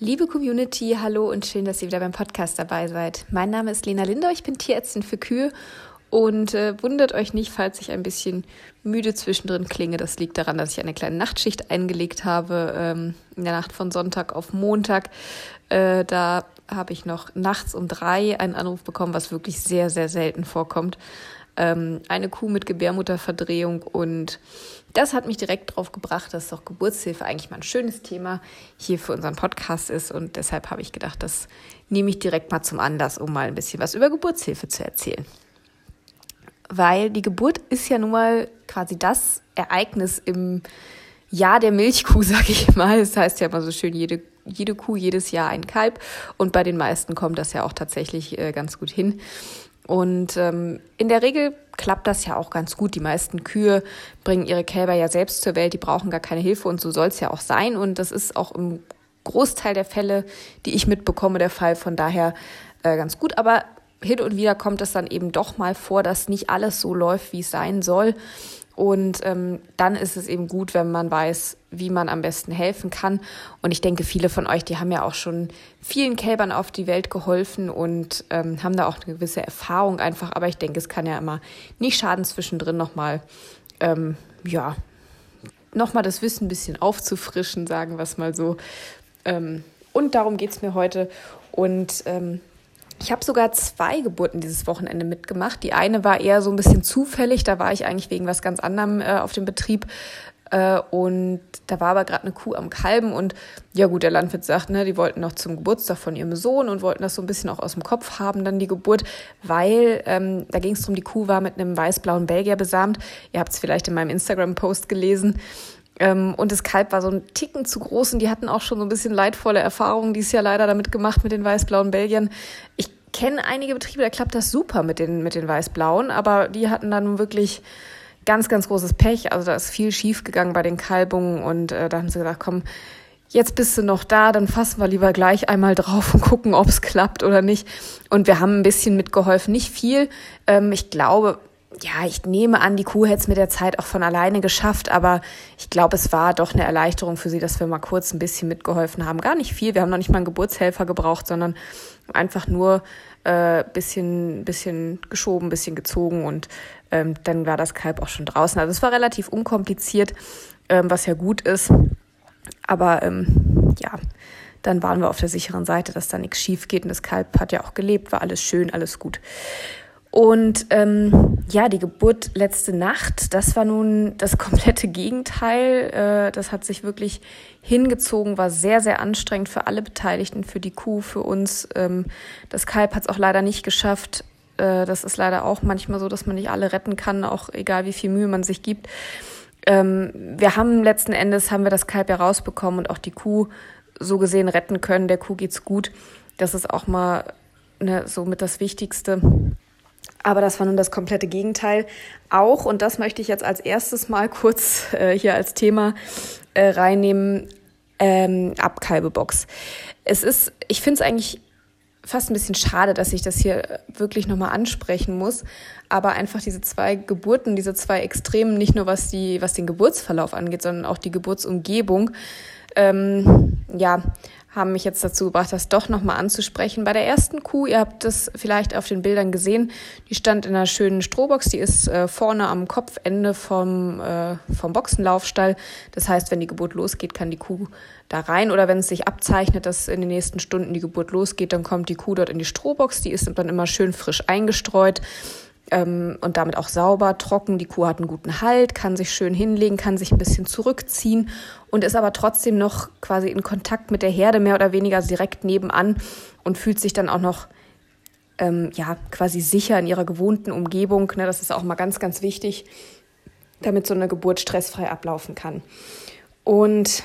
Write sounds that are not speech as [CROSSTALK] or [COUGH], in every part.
Liebe Community, hallo und schön, dass ihr wieder beim Podcast dabei seid. Mein Name ist Lena Linder, ich bin Tierärztin für Kühe und äh, wundert euch nicht, falls ich ein bisschen müde zwischendrin klinge. Das liegt daran, dass ich eine kleine Nachtschicht eingelegt habe, ähm, in der Nacht von Sonntag auf Montag. Äh, da habe ich noch nachts um drei einen Anruf bekommen, was wirklich sehr, sehr selten vorkommt ähm, eine Kuh mit Gebärmutterverdrehung und das hat mich direkt darauf gebracht, dass doch Geburtshilfe eigentlich mal ein schönes Thema hier für unseren Podcast ist und deshalb habe ich gedacht, das nehme ich direkt mal zum Anlass, um mal ein bisschen was über Geburtshilfe zu erzählen. Weil die Geburt ist ja nun mal quasi das Ereignis im Jahr der Milchkuh, [LAUGHS] sage ich mal. Das heißt ja immer so schön, jede, jede Kuh jedes Jahr ein Kalb. Und bei den meisten kommt das ja auch tatsächlich äh, ganz gut hin. Und ähm, in der Regel klappt das ja auch ganz gut. Die meisten Kühe bringen ihre Kälber ja selbst zur Welt, die brauchen gar keine Hilfe und so soll es ja auch sein. Und das ist auch im Großteil der Fälle, die ich mitbekomme, der Fall. Von daher äh, ganz gut. Aber hin und wieder kommt es dann eben doch mal vor, dass nicht alles so läuft, wie es sein soll. Und ähm, dann ist es eben gut, wenn man weiß, wie man am besten helfen kann. Und ich denke, viele von euch, die haben ja auch schon vielen Kälbern auf die Welt geholfen und ähm, haben da auch eine gewisse Erfahrung einfach. Aber ich denke, es kann ja immer nicht schaden, zwischendrin nochmal, ähm, ja, nochmal das Wissen ein bisschen aufzufrischen, sagen wir es mal so. Ähm, und darum geht's mir heute. Und ähm, ich habe sogar zwei Geburten dieses Wochenende mitgemacht. Die eine war eher so ein bisschen zufällig. Da war ich eigentlich wegen was ganz anderem äh, auf dem Betrieb. Äh, und da war aber gerade eine Kuh am Kalben. Und ja gut, der Landwirt sagt, ne, die wollten noch zum Geburtstag von ihrem Sohn und wollten das so ein bisschen auch aus dem Kopf haben, dann die Geburt. Weil ähm, da ging es darum, die Kuh war mit einem weiß-blauen Belgier besamt. Ihr habt es vielleicht in meinem Instagram-Post gelesen. Ähm, und das Kalb war so ein Ticken zu groß und die hatten auch schon so ein bisschen leidvolle Erfahrungen dieses Jahr leider damit gemacht mit den weiß-blauen Belgiern. Ich kenne einige Betriebe, da klappt das super mit den, mit den weiß-blauen, aber die hatten dann wirklich ganz, ganz großes Pech. Also da ist viel schief gegangen bei den Kalbungen und äh, da haben sie gesagt, komm, jetzt bist du noch da, dann fassen wir lieber gleich einmal drauf und gucken, ob es klappt oder nicht. Und wir haben ein bisschen mitgeholfen, nicht viel. Ähm, ich glaube, ja, ich nehme an, die Kuh hätte es mit der Zeit auch von alleine geschafft, aber ich glaube, es war doch eine Erleichterung für sie, dass wir mal kurz ein bisschen mitgeholfen haben. Gar nicht viel, wir haben noch nicht mal einen Geburtshelfer gebraucht, sondern einfach nur äh, bisschen, bisschen geschoben, bisschen gezogen und ähm, dann war das Kalb auch schon draußen. Also es war relativ unkompliziert, ähm, was ja gut ist. Aber ähm, ja, dann waren wir auf der sicheren Seite, dass da nichts schief geht. Und das Kalb hat ja auch gelebt, war alles schön, alles gut. Und ähm, ja, die Geburt letzte Nacht, das war nun das [LAUGHS] komplette Gegenteil. Äh, das hat sich wirklich hingezogen, war sehr, sehr anstrengend für alle Beteiligten, für die Kuh, für uns. Ähm, das Kalb hat es auch leider nicht geschafft. Äh, das ist leider auch manchmal so, dass man nicht alle retten kann, auch egal wie viel Mühe man sich gibt. Ähm, wir haben letzten Endes haben wir das Kalb ja rausbekommen und auch die Kuh so gesehen retten können. Der Kuh geht's gut. Das ist auch mal ne, so mit das Wichtigste. Aber das war nun das komplette Gegenteil. Auch, und das möchte ich jetzt als erstes mal kurz äh, hier als Thema äh, reinnehmen, ähm, Abkalbebox. Es ist, ich finde es eigentlich fast ein bisschen schade, dass ich das hier wirklich nochmal ansprechen muss. Aber einfach diese zwei Geburten, diese zwei Extremen, nicht nur was die, was den Geburtsverlauf angeht, sondern auch die Geburtsumgebung, ähm, ja, haben mich jetzt dazu gebracht, das doch nochmal anzusprechen. Bei der ersten Kuh, ihr habt das vielleicht auf den Bildern gesehen, die stand in einer schönen Strohbox, die ist äh, vorne am Kopfende vom, äh, vom Boxenlaufstall. Das heißt, wenn die Geburt losgeht, kann die Kuh da rein oder wenn es sich abzeichnet, dass in den nächsten Stunden die Geburt losgeht, dann kommt die Kuh dort in die Strohbox, die ist dann immer schön frisch eingestreut ähm, und damit auch sauber, trocken. Die Kuh hat einen guten Halt, kann sich schön hinlegen, kann sich ein bisschen zurückziehen und ist aber trotzdem noch quasi in Kontakt mit der Herde, mehr oder weniger direkt nebenan und fühlt sich dann auch noch ähm, ja, quasi sicher in ihrer gewohnten Umgebung. Ne, das ist auch mal ganz, ganz wichtig, damit so eine Geburt stressfrei ablaufen kann. Und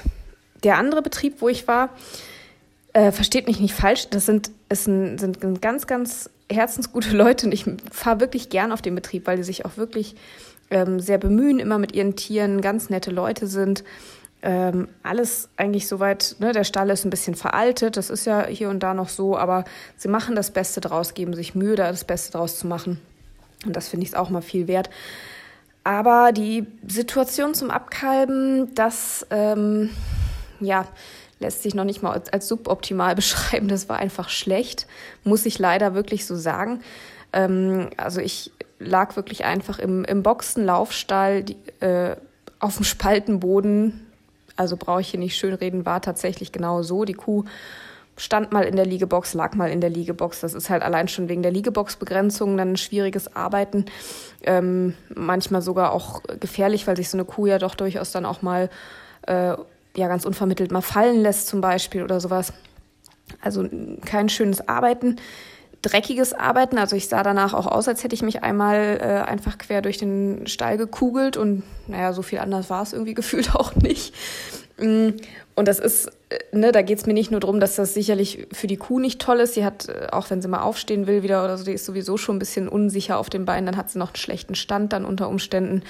der andere Betrieb, wo ich war, äh, versteht mich nicht falsch, das sind, es sind, sind ganz, ganz herzensgute Leute und ich fahre wirklich gern auf den Betrieb, weil die sich auch wirklich ähm, sehr bemühen, immer mit ihren Tieren, ganz nette Leute sind. Ähm, alles eigentlich soweit, ne, der Stall ist ein bisschen veraltet, das ist ja hier und da noch so, aber sie machen das Beste draus, geben sich Mühe, da das Beste draus zu machen. Und das finde ich auch mal viel wert. Aber die Situation zum Abkalben, das, ähm, ja, lässt sich noch nicht mal als suboptimal [LAUGHS] beschreiben. Das war einfach schlecht, muss ich leider wirklich so sagen. Ähm, also ich lag wirklich einfach im, im Boxenlaufstall die, äh, auf dem Spaltenboden. Also brauche ich hier nicht schön reden, war tatsächlich genau so. Die Kuh stand mal in der Liegebox, lag mal in der Liegebox. Das ist halt allein schon wegen der Liegeboxbegrenzung dann ein schwieriges Arbeiten. Ähm, manchmal sogar auch gefährlich, weil sich so eine Kuh ja doch durchaus dann auch mal äh, ja ganz unvermittelt mal fallen lässt zum Beispiel oder sowas. Also kein schönes Arbeiten dreckiges Arbeiten. Also ich sah danach auch aus, als hätte ich mich einmal äh, einfach quer durch den Stall gekugelt und naja, so viel anders war es irgendwie [LAUGHS] gefühlt auch nicht. Und das ist, äh, ne, da geht es mir nicht nur darum, dass das sicherlich für die Kuh nicht toll ist. Sie hat, äh, auch wenn sie mal aufstehen will wieder oder so, die ist sowieso schon ein bisschen unsicher auf den Beinen, dann hat sie noch einen schlechten Stand dann unter Umständen.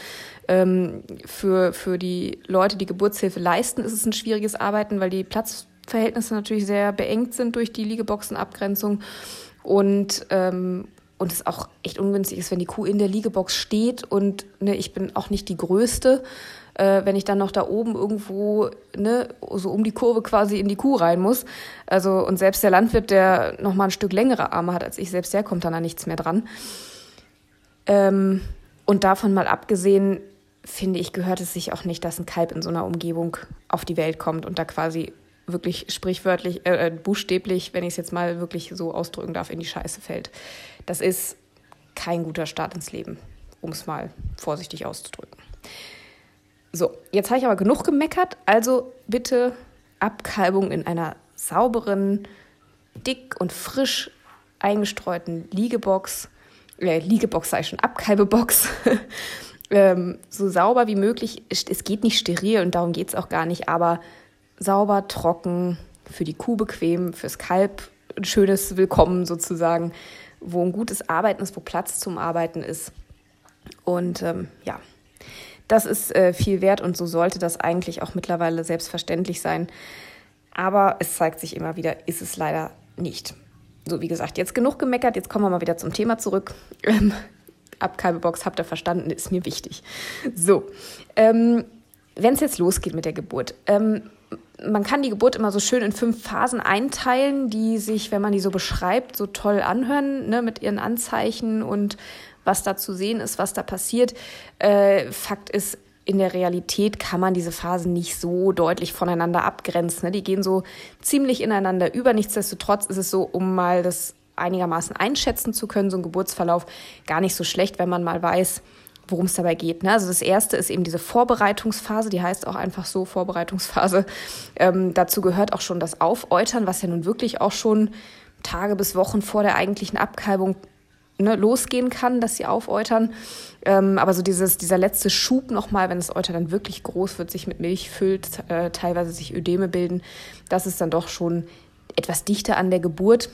Ähm, für, für die Leute, die Geburtshilfe leisten, ist es ein schwieriges Arbeiten, weil die Platzverhältnisse natürlich sehr beengt sind durch die Liegeboxenabgrenzung und ähm, und es auch echt ungünstig ist, wenn die Kuh in der Liegebox steht und ne, ich bin auch nicht die Größte, äh, wenn ich dann noch da oben irgendwo ne, so um die Kurve quasi in die Kuh rein muss. Also und selbst der Landwirt, der noch mal ein Stück längere Arme hat als ich, selbst der kommt dann da nichts mehr dran. Ähm, und davon mal abgesehen, finde ich, gehört es sich auch nicht, dass ein Kalb in so einer Umgebung auf die Welt kommt und da quasi wirklich sprichwörtlich, äh, äh, buchstäblich, wenn ich es jetzt mal wirklich so ausdrücken darf, in die Scheiße fällt. Das ist kein guter Start ins Leben, um es mal vorsichtig auszudrücken. So, jetzt habe ich aber genug gemeckert, also bitte Abkalbung in einer sauberen, dick und frisch eingestreuten Liegebox, äh, Liegebox sei schon, Abkalbebox, [LAUGHS] ähm, so sauber wie möglich. Es geht nicht steril und darum geht es auch gar nicht, aber sauber, trocken, für die Kuh bequem, fürs Kalb ein schönes Willkommen sozusagen, wo ein gutes Arbeiten ist, wo Platz zum Arbeiten ist. Und ähm, ja, das ist äh, viel wert und so sollte das eigentlich auch mittlerweile selbstverständlich sein. Aber es zeigt sich immer wieder, ist es leider nicht. So, wie gesagt, jetzt genug gemeckert, jetzt kommen wir mal wieder zum Thema zurück. Ähm, Abkalbebox, habt ihr verstanden, ist mir wichtig. So, ähm, wenn es jetzt losgeht mit der Geburt, ähm, man kann die Geburt immer so schön in fünf Phasen einteilen, die sich, wenn man die so beschreibt, so toll anhören, ne, mit ihren Anzeichen und was da zu sehen ist, was da passiert. Äh, Fakt ist, in der Realität kann man diese Phasen nicht so deutlich voneinander abgrenzen. Ne? Die gehen so ziemlich ineinander über. Nichtsdestotrotz ist es so, um mal das einigermaßen einschätzen zu können, so ein Geburtsverlauf gar nicht so schlecht, wenn man mal weiß, worum es dabei geht. Ne? Also das erste ist eben diese Vorbereitungsphase, die heißt auch einfach so Vorbereitungsphase. Ähm, dazu gehört auch schon das Aufäutern, was ja nun wirklich auch schon Tage bis Wochen vor der eigentlichen Abkalbung ne, losgehen kann, dass sie aufäutern. Ähm, aber so dieses, dieser letzte Schub nochmal, wenn das Euter dann wirklich groß wird, sich mit Milch füllt, äh, teilweise sich Ödeme bilden, das ist dann doch schon etwas dichter an der Geburt.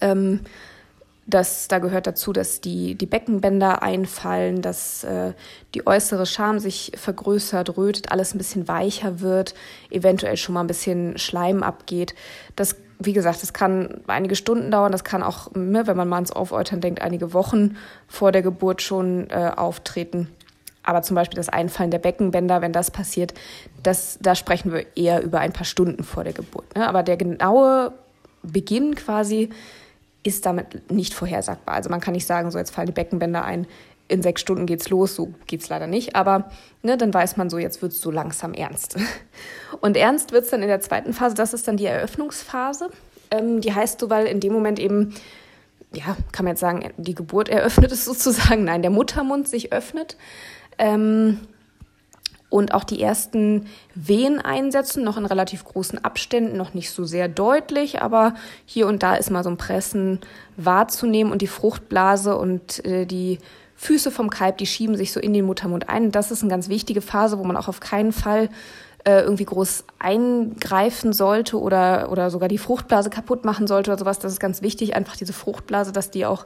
Ähm, das, da gehört dazu, dass die, die Beckenbänder einfallen, dass äh, die äußere Scham sich vergrößert, rötet, alles ein bisschen weicher wird, eventuell schon mal ein bisschen Schleim abgeht. Das, wie gesagt, das kann einige Stunden dauern, das kann auch, ne, wenn man mal ans Aufäutern denkt, einige Wochen vor der Geburt schon äh, auftreten. Aber zum Beispiel das Einfallen der Beckenbänder, wenn das passiert, das, da sprechen wir eher über ein paar Stunden vor der Geburt. Ne? Aber der genaue Beginn quasi ist damit nicht vorhersagbar. Also man kann nicht sagen, so jetzt fallen die Beckenbänder ein, in sechs Stunden geht's los, so geht's leider nicht. Aber ne, dann weiß man so, jetzt wird's so langsam ernst. [LAUGHS] Und ernst wird's dann in der zweiten Phase, das ist dann die Eröffnungsphase. Ähm, die heißt so, weil in dem Moment eben, ja, kann man jetzt sagen, die Geburt eröffnet ist [LAUGHS] sozusagen, nein, der Muttermund sich öffnet. Ähm, und auch die ersten Wehen einsetzen, noch in relativ großen Abständen, noch nicht so sehr deutlich, aber hier und da ist mal so ein Pressen wahrzunehmen und die Fruchtblase und äh, die Füße vom Kalb, die schieben sich so in den Muttermund ein. Das ist eine ganz wichtige Phase, wo man auch auf keinen Fall äh, irgendwie groß eingreifen sollte oder, oder sogar die Fruchtblase kaputt machen sollte oder sowas. Das ist ganz wichtig, einfach diese Fruchtblase, dass die auch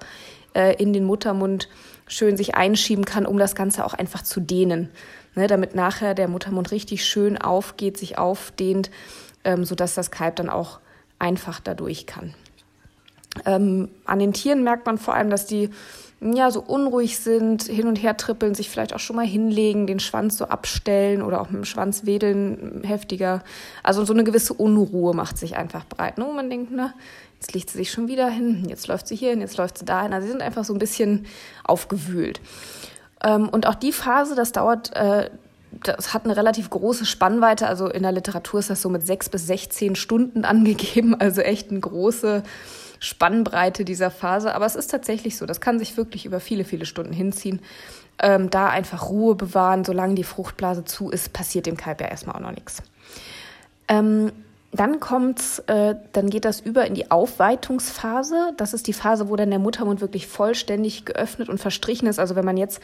äh, in den Muttermund schön sich einschieben kann, um das Ganze auch einfach zu dehnen ne, damit nachher der Muttermund richtig schön aufgeht, sich aufdehnt, ähm, sodass das Kalb dann auch einfach dadurch kann. Ähm, an den Tieren merkt man vor allem, dass die ja, so unruhig sind, hin und her trippeln, sich vielleicht auch schon mal hinlegen, den Schwanz so abstellen oder auch mit dem Schwanz wedeln heftiger. Also so eine gewisse Unruhe macht sich einfach breit. Ne? Und man denkt, na, jetzt legt sie sich schon wieder hin, jetzt läuft sie hier hin, jetzt läuft sie dahin. Also sie sind einfach so ein bisschen aufgewühlt. Ähm, und auch die Phase, das dauert, äh, das hat eine relativ große Spannweite. Also in der Literatur ist das so mit sechs bis 16 Stunden [LAUGHS] angegeben. Also echt eine große Spannbreite dieser Phase. Aber es ist tatsächlich so, das kann sich wirklich über viele, viele Stunden hinziehen. Ähm, da einfach Ruhe bewahren, solange die Fruchtblase zu ist, passiert dem Kalb ja erstmal auch noch nichts. Ähm, dann kommt's, äh, dann geht das über in die Aufweitungsphase. Das ist die Phase, wo dann der Muttermund wirklich vollständig geöffnet und verstrichen ist. Also wenn man jetzt,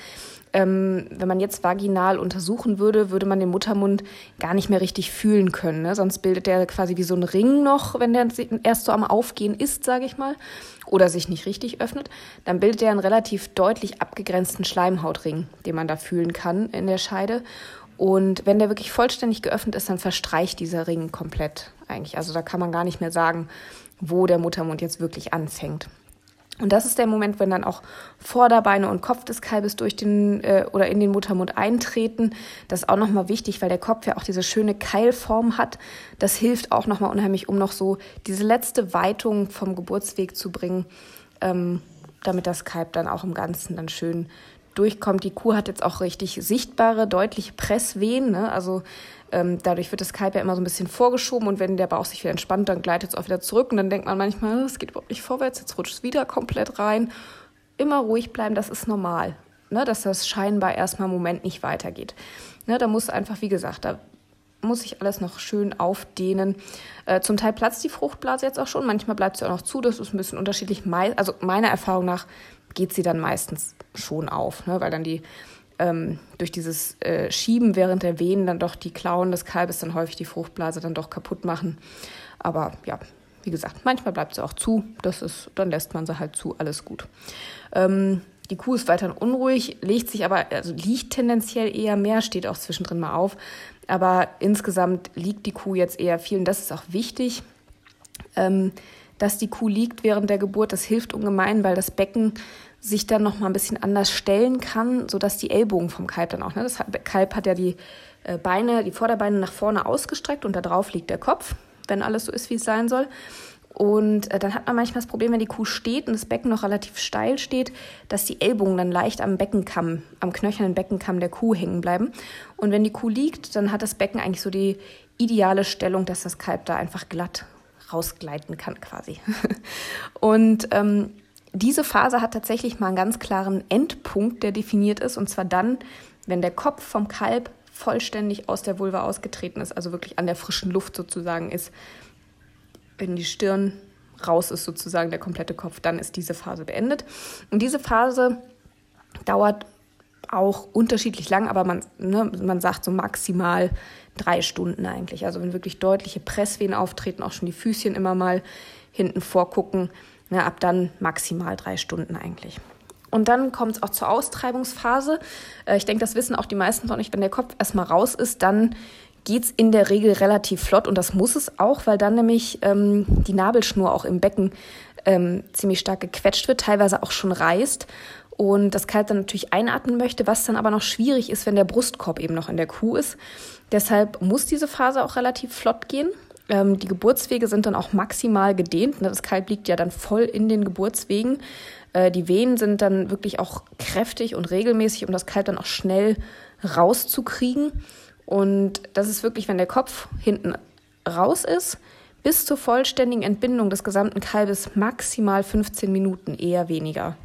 ähm, wenn man jetzt vaginal untersuchen würde, würde man den Muttermund gar nicht mehr richtig fühlen können. Ne? Sonst bildet der quasi wie so ein Ring noch, wenn der erst so am Aufgehen ist, sage ich mal, oder sich nicht richtig öffnet. Dann bildet er einen relativ deutlich abgegrenzten Schleimhautring, den man da fühlen kann in der Scheide. Und wenn der wirklich vollständig geöffnet ist, dann verstreicht dieser Ring komplett eigentlich. Also da kann man gar nicht mehr sagen, wo der Muttermund jetzt wirklich anfängt. Und das ist der Moment, wenn dann auch Vorderbeine und Kopf des Kalbes durch den äh, oder in den Muttermund eintreten. Das ist auch nochmal wichtig, weil der Kopf ja auch diese schöne Keilform hat. Das hilft auch nochmal unheimlich, um noch so diese letzte Weitung vom Geburtsweg zu bringen, ähm, damit das Kalb dann auch im Ganzen dann schön durchkommt. Die Kuh hat jetzt auch richtig sichtbare, deutliche Presswehen. Ne? Also ähm, dadurch wird das Kalb ja immer so ein bisschen vorgeschoben und wenn der Bauch sich wieder entspannt, dann gleitet es auch wieder zurück und dann denkt man manchmal, es geht überhaupt nicht vorwärts, jetzt rutscht es wieder komplett rein. Immer ruhig bleiben, das ist normal. Ne? Dass das scheinbar erstmal im Moment nicht weitergeht. Ne? Da muss einfach, wie gesagt, da muss sich alles noch schön aufdehnen. Äh, zum Teil platzt die Fruchtblase jetzt auch schon, manchmal bleibt sie auch noch zu, das ist ein bisschen unterschiedlich. Also meiner Erfahrung nach geht sie dann meistens schon auf, ne? weil dann die ähm, durch dieses äh, Schieben während der Wehen dann doch die Klauen des Kalbes dann häufig die Fruchtblase dann doch kaputt machen. Aber ja, wie gesagt, manchmal bleibt sie auch zu. Das ist, dann lässt man sie halt zu, alles gut. Ähm, die Kuh ist weiterhin unruhig, legt sich aber, also liegt tendenziell eher mehr, steht auch zwischendrin mal auf. Aber insgesamt liegt die Kuh jetzt eher viel und das ist auch wichtig. Ähm, dass die Kuh liegt während der Geburt, das hilft ungemein, weil das Becken sich dann noch mal ein bisschen anders stellen kann, sodass die Ellbogen vom Kalb dann auch, ne, das Kalb hat ja die äh, Beine, die Vorderbeine nach vorne ausgestreckt und da drauf liegt der Kopf, wenn alles so ist, wie es sein soll. Und äh, dann hat man manchmal das Problem, wenn die Kuh steht und das Becken noch relativ steil steht, dass die Ellbogen dann leicht am Beckenkamm, am knöchernen Beckenkamm der Kuh hängen bleiben. Und wenn die Kuh liegt, dann hat das Becken eigentlich so die ideale Stellung, dass das Kalb da einfach glatt rausgleiten kann quasi. [LAUGHS] und ähm, diese Phase hat tatsächlich mal einen ganz klaren Endpunkt, der definiert ist, und zwar dann, wenn der Kopf vom Kalb vollständig aus der Vulva ausgetreten ist, also wirklich an der frischen Luft sozusagen ist. Wenn die Stirn raus ist, sozusagen der komplette Kopf, dann ist diese Phase beendet. Und diese Phase dauert auch unterschiedlich lang, aber man, ne, man sagt so maximal drei Stunden eigentlich. Also wenn wirklich deutliche Presswehen auftreten, auch schon die Füßchen immer mal hinten vorgucken, ne, ab dann maximal drei Stunden eigentlich. Und dann kommt es auch zur Austreibungsphase. Äh, ich denke, das wissen auch die meisten von euch, wenn der Kopf erstmal raus ist, dann geht es in der Regel relativ flott und das muss es auch, weil dann nämlich ähm, die Nabelschnur auch im Becken ähm, ziemlich stark gequetscht wird, teilweise auch schon reißt und das Kalb dann natürlich einatmen möchte, was dann aber noch schwierig ist, wenn der Brustkorb eben noch in der Kuh ist. Deshalb muss diese Phase auch relativ flott gehen. Ähm, die Geburtswege sind dann auch maximal gedehnt. Ne? Das Kalb liegt ja dann voll in den Geburtswegen. Äh, die Wehen sind dann wirklich auch kräftig und regelmäßig, um das Kalb dann auch schnell rauszukriegen. Und das ist wirklich, wenn der Kopf hinten raus ist, bis zur vollständigen Entbindung des gesamten Kalbes maximal 15 Minuten, eher weniger.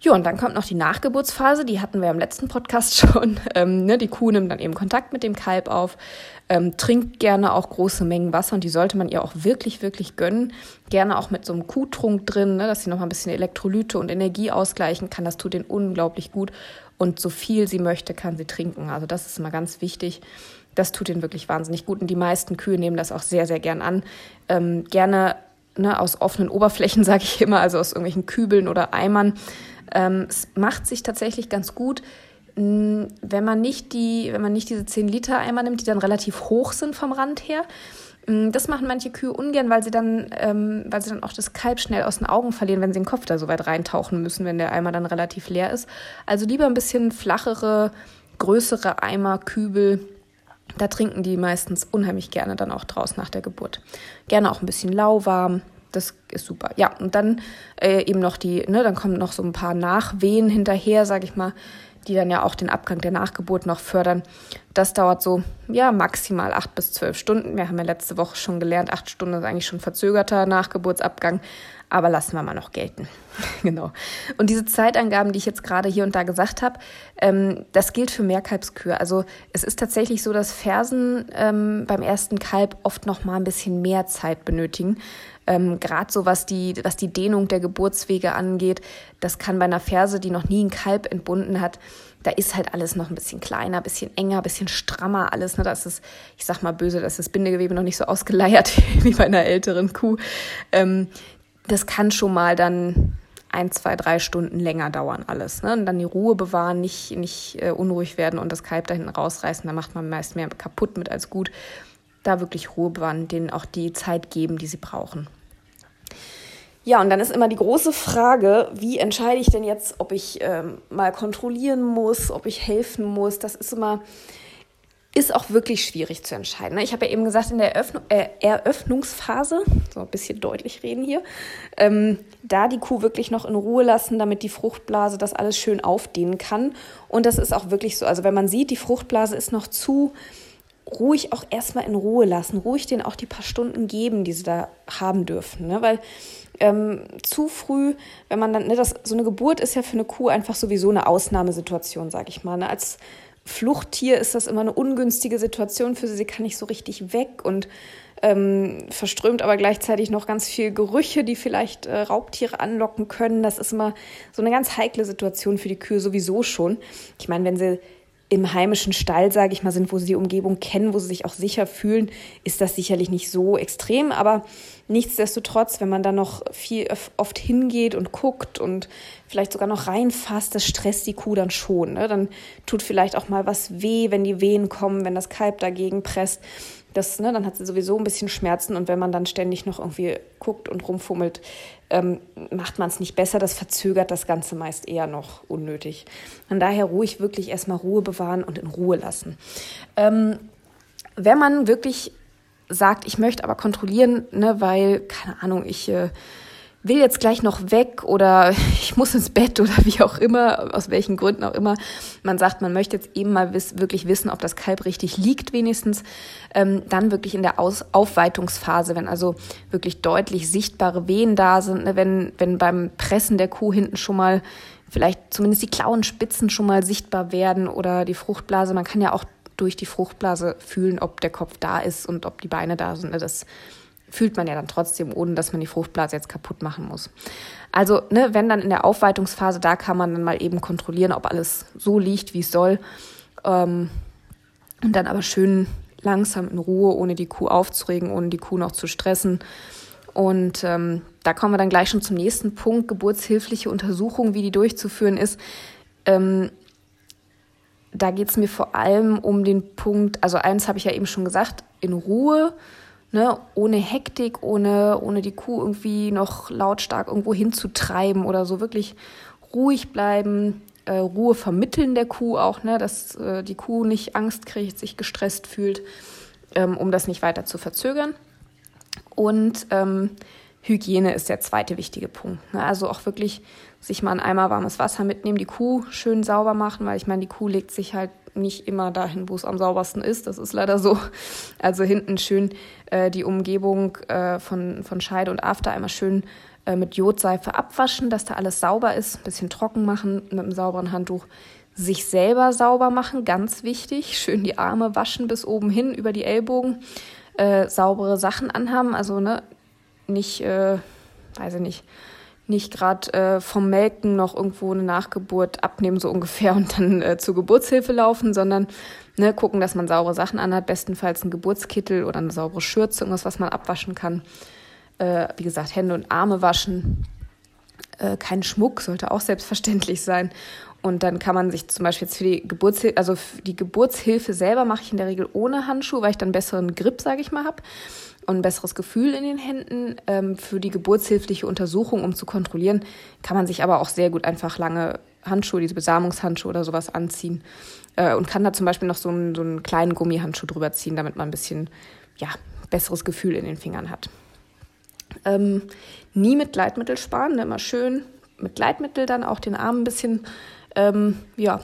Ja, und dann kommt noch die Nachgeburtsphase, die hatten wir im letzten Podcast [LAUGHS] schon. Ähm, ne, die Kuh nimmt dann eben Kontakt mit dem Kalb auf, ähm, trinkt gerne auch große Mengen Wasser und die sollte man ihr auch wirklich, wirklich gönnen. Gerne auch mit so einem Kuhtrunk drin, ne, dass sie noch mal ein bisschen Elektrolyte und Energie ausgleichen kann. Das tut ihnen unglaublich gut. Und so viel sie möchte, kann sie trinken. Also das ist immer ganz wichtig. Das tut ihnen wirklich wahnsinnig gut. Und die meisten Kühe nehmen das auch sehr, sehr gern an. Ähm, gerne ne, aus offenen Oberflächen, [LAUGHS] sage ich immer, also aus irgendwelchen Kübeln oder Eimern. Ähm, es macht sich tatsächlich ganz gut, wenn man nicht die, wenn man nicht diese 10 Liter Eimer nimmt, die dann relativ hoch sind vom Rand her. Das machen manche Kühe ungern, weil sie dann, ähm, weil sie dann auch das Kalb schnell aus den Augen verlieren, wenn sie den Kopf da so weit reintauchen müssen, wenn der Eimer dann relativ leer ist. Also lieber ein bisschen flachere, größere Eimer, Kübel. Da trinken die meistens unheimlich gerne dann auch draus nach der Geburt. Gerne auch ein bisschen lauwarm. Das ist super. Ja, und dann äh, eben noch die, ne, dann kommen noch so ein paar Nachwehen hinterher, sag ich mal die dann ja auch den Abgang der Nachgeburt noch fördern. Das dauert so, ja, maximal acht bis zwölf Stunden. Wir haben ja letzte Woche schon gelernt, acht Stunden ist eigentlich schon verzögerter Nachgeburtsabgang, aber lassen wir mal noch gelten. [LAUGHS] genau. Und diese Zeitangaben, die ich jetzt gerade hier und da gesagt habe, ähm, das gilt für Mehrkalbskühe. Also es ist tatsächlich so, dass Fersen ähm, beim ersten Kalb oft noch mal ein bisschen mehr Zeit benötigen. Ähm, Gerade so was die, was die Dehnung der Geburtswege angeht, das kann bei einer Ferse, die noch nie ein Kalb entbunden hat, da ist halt alles noch ein bisschen kleiner, ein bisschen enger, ein bisschen strammer alles. Ne? Das ist, ich sag mal böse, dass das Bindegewebe noch nicht so ausgeleiert [LAUGHS] wie bei einer älteren Kuh. Ähm, das kann schon mal dann ein, zwei, drei Stunden länger dauern alles. Ne? Und dann die Ruhe bewahren, nicht, nicht äh, unruhig werden und das Kalb da hinten rausreißen. Da macht man meist mehr kaputt mit als gut. Da wirklich Ruhe bewahren, denen auch die Zeit geben, die sie brauchen. Ja, und dann ist immer die große Frage, wie entscheide ich denn jetzt, ob ich ähm, mal kontrollieren muss, ob ich helfen muss. Das ist immer, ist auch wirklich schwierig zu entscheiden. Ne? Ich habe ja eben gesagt, in der Eröffnung, äh, Eröffnungsphase, so ein bisschen deutlich reden hier, ähm, da die Kuh wirklich noch in Ruhe lassen, damit die Fruchtblase das alles schön aufdehnen kann. Und das ist auch wirklich so. Also wenn man sieht, die Fruchtblase ist noch zu ruhig auch erstmal in Ruhe lassen, ruhig denen auch die paar Stunden geben, die sie da haben dürfen. Ne? Weil ähm, zu früh, wenn man dann, ne, das, so eine Geburt ist ja für eine Kuh einfach sowieso eine Ausnahmesituation, sag ich mal. Ne? Als Fluchttier ist das immer eine ungünstige Situation für sie. Sie kann nicht so richtig weg und ähm, verströmt aber gleichzeitig noch ganz viel Gerüche, die vielleicht äh, Raubtiere anlocken können. Das ist immer so eine ganz heikle Situation für die Kühe sowieso schon. Ich meine, wenn sie im heimischen Stall, sage ich mal, sind, wo sie die Umgebung kennen, wo sie sich auch sicher fühlen, ist das sicherlich nicht so extrem. Aber nichtsdestotrotz, wenn man da noch viel oft hingeht und guckt und vielleicht sogar noch reinfasst, das stresst die Kuh dann schon. Ne? Dann tut vielleicht auch mal was weh, wenn die Wehen kommen, wenn das Kalb dagegen presst. Das, ne, dann hat sie sowieso ein bisschen Schmerzen und wenn man dann ständig noch irgendwie guckt und rumfummelt, ähm, macht man es nicht besser. Das verzögert das Ganze meist eher noch unnötig. Von daher ruhig wirklich erstmal Ruhe bewahren und in Ruhe lassen. Ähm, wenn man wirklich sagt, ich möchte aber kontrollieren, ne, weil, keine Ahnung, ich äh, will jetzt gleich noch weg oder [LAUGHS] ich muss ins Bett oder wie auch immer, aus welchen Gründen auch immer. Man sagt, man möchte jetzt eben mal wiss, wirklich wissen, ob das Kalb richtig liegt, wenigstens. Ähm, dann wirklich in der Aus Aufweitungsphase, wenn also wirklich deutlich sichtbare Wehen da sind, ne? wenn, wenn beim Pressen der Kuh hinten schon mal vielleicht zumindest die Klauenspitzen schon mal sichtbar werden oder die Fruchtblase. Man kann ja auch durch die Fruchtblase fühlen, ob der Kopf da ist und ob die Beine da sind. Ne? Das fühlt man ja dann trotzdem, ohne dass man die Fruchtblase jetzt kaputt machen muss. Also, ne, wenn dann in der Aufweitungsphase, da kann man dann mal eben kontrollieren, ob alles so liegt, wie es soll. Ähm, und dann aber schön langsam in Ruhe, ohne die Kuh aufzuregen, ohne die Kuh noch zu stressen. Und ähm, da kommen wir dann gleich schon zum nächsten Punkt, geburtshilfliche Untersuchung, wie die durchzuführen ist. Ähm, da geht es mir vor allem um den Punkt, also eins habe ich ja eben schon gesagt, in Ruhe ne, ohne Hektik, ohne, ohne die Kuh irgendwie noch lautstark irgendwo hinzutreiben oder so wirklich ruhig bleiben, äh, Ruhe vermitteln der Kuh auch, ne, dass äh, die Kuh nicht Angst kriegt, sich gestresst fühlt, ähm, um das nicht weiter zu verzögern. Und ähm, Hygiene ist der zweite wichtige Punkt. Ne? Also auch wirklich sich mal ein Eimer warmes Wasser mitnehmen, die Kuh schön sauber machen, weil ich meine, die Kuh legt sich halt nicht immer dahin, wo es am saubersten ist. Das ist leider so. Also hinten schön äh, die Umgebung äh, von, von Scheide und After einmal schön äh, mit Jodseife abwaschen, dass da alles sauber ist. Ein bisschen trocken machen mit einem sauberen Handtuch. Sich selber sauber machen, ganz wichtig. Schön die Arme waschen bis oben hin über die Ellbogen. Äh, saubere Sachen anhaben, also ne, nicht, äh, weiß ich nicht, nicht gerade äh, vom Melken noch irgendwo eine Nachgeburt abnehmen, so ungefähr, und dann äh, zur Geburtshilfe laufen, sondern ne, gucken, dass man saubere Sachen anhat, bestenfalls einen Geburtskittel oder eine saubere Schürze, irgendwas, was man abwaschen kann. Äh, wie gesagt, Hände und Arme waschen. Äh, kein Schmuck sollte auch selbstverständlich sein. Und dann kann man sich zum Beispiel jetzt für die Geburtshilfe, also die Geburtshilfe selber mache ich in der Regel ohne Handschuh, weil ich dann besseren Grip, sage ich mal, habe und ein besseres Gefühl in den Händen. Ähm, für die geburtshilfliche Untersuchung, um zu kontrollieren, kann man sich aber auch sehr gut einfach lange Handschuhe, diese Besamungshandschuhe oder sowas anziehen äh, und kann da zum Beispiel noch so einen, so einen kleinen Gummihandschuh drüber ziehen, damit man ein bisschen ja, besseres Gefühl in den Fingern hat. Ähm, nie mit Gleitmittel sparen, ne? immer schön mit Gleitmittel dann auch den Arm ein bisschen ähm, ja,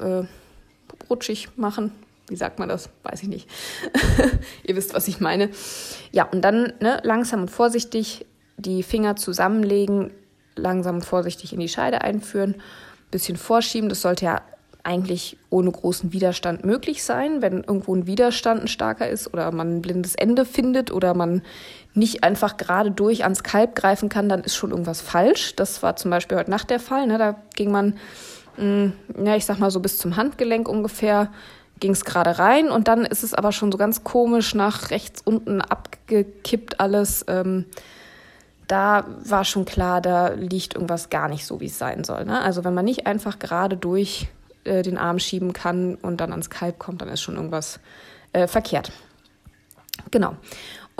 äh, rutschig machen, wie sagt man das? Weiß ich nicht. [LAUGHS] Ihr wisst, was ich meine. Ja, und dann ne, langsam und vorsichtig die Finger zusammenlegen, langsam und vorsichtig in die Scheide einführen, bisschen vorschieben. Das sollte ja eigentlich ohne großen Widerstand möglich sein. Wenn irgendwo ein Widerstand ein starker ist oder man ein blindes Ende findet oder man nicht einfach gerade durch ans Kalb greifen kann, dann ist schon irgendwas falsch. Das war zum Beispiel heute Nacht der Fall. Ne? Da ging man, mh, mm, ja, ich sag mal so bis zum Handgelenk ungefähr ging es gerade rein und dann ist es aber schon so ganz komisch nach rechts unten abgekippt alles. Ähm, da war schon klar, da liegt irgendwas gar nicht so, wie es sein soll. Ne? Also wenn man nicht einfach gerade durch äh, den Arm schieben kann und dann ans Kalb kommt, dann ist schon irgendwas äh, verkehrt. Genau.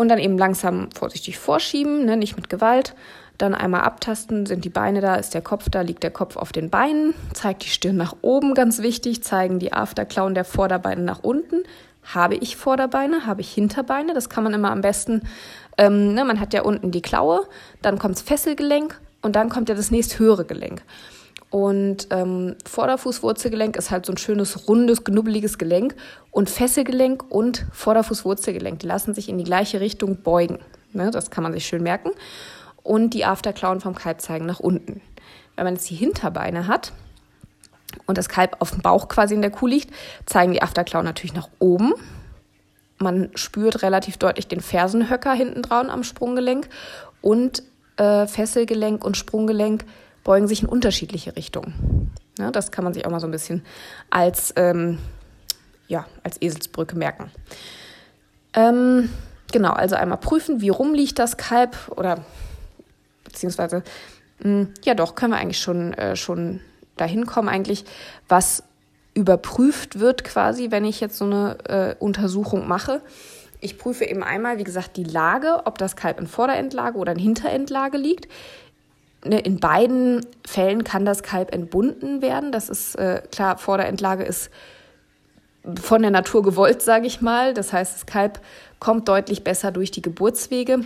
Und dann eben langsam vorsichtig vorschieben, ne? nicht mit Gewalt. Dann einmal abtasten, sind die Beine da, ist der Kopf da, liegt der Kopf auf den Beinen, zeigt die Stirn nach oben, ganz wichtig, zeigen die Afterklauen der Vorderbeine nach unten. Habe ich Vorderbeine, habe ich Hinterbeine? Das kann man immer am besten, ähm, ne, man hat ja unten die Klaue, dann kommt das Fesselgelenk und dann kommt ja das nächsthöhere Gelenk. Und ähm, Vorderfußwurzelgelenk ist halt so ein schönes, rundes, knubbeliges Gelenk. Und Fesselgelenk und Vorderfußwurzelgelenk, die lassen sich in die gleiche Richtung beugen. Ne, das kann man sich schön merken und die Afterklauen vom Kalb zeigen nach unten. Wenn man jetzt die Hinterbeine hat und das Kalb auf dem Bauch quasi in der Kuh liegt, zeigen die Afterklauen natürlich nach oben. Man spürt relativ deutlich den Fersenhöcker hinten dran am Sprunggelenk und äh, Fesselgelenk und Sprunggelenk beugen sich in unterschiedliche Richtungen. Ja, das kann man sich auch mal so ein bisschen als, ähm, ja, als Eselsbrücke merken. Ähm, genau, also einmal prüfen, wie rum liegt das Kalb oder beziehungsweise, mh, hm, ja doch, können wir eigentlich schon, äh, schon dahin kommen, eigentlich, was überprüft wird quasi, wenn ich jetzt so eine äh, Untersuchung mache. Ich prüfe eben einmal, wie gesagt, die Lage, ob das Kalb in Vorderendlage oder in Hinterendlage liegt. Ne, in beiden Fällen kann das Kalb entbunden werden. Das ist äh, klar, Vorderendlage ist von der Natur gewollt, sage ich mal. Das heißt, das Kalb kommt deutlich besser durch die Geburtswege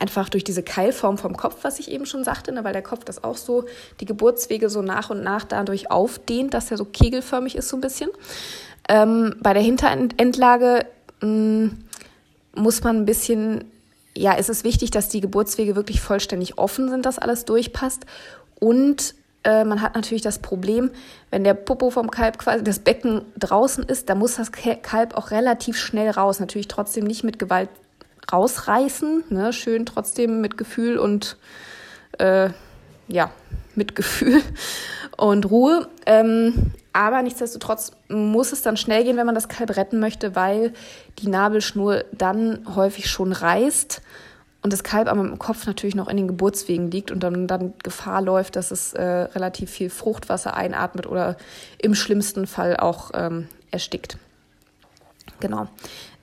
Einfach durch diese Keilform vom Kopf, was ich eben schon sagte, ne, weil der Kopf das auch so, die Geburtswege so nach und nach dadurch aufdehnt, dass er so kegelförmig ist, so ein bisschen. Ähm, bei der Hinterendlage mh, mm, muss man ein bisschen, ja, es ist wichtig, dass die Geburtswege wirklich vollständig offen sind, dass alles durchpasst. Und äh, man hat natürlich das Problem, wenn der Popo vom Kalb quasi das Becken draußen ist, da muss das Kalb auch relativ schnell raus. Natürlich trotzdem nicht mit Gewalt rausreißen, ne? schön trotzdem mit Gefühl und äh, ja, mit Gefühl und Ruhe. Ähm, aber nichtsdestotrotz muss es dann schnell gehen, wenn man das Kalb retten möchte, weil die Nabelschnur dann häufig schon reißt und das Kalb im Kopf natürlich noch in den Geburtswegen liegt und dann, dann Gefahr läuft, dass es äh, relativ viel Fruchtwasser einatmet oder im schlimmsten Fall auch ähm, erstickt. Genau.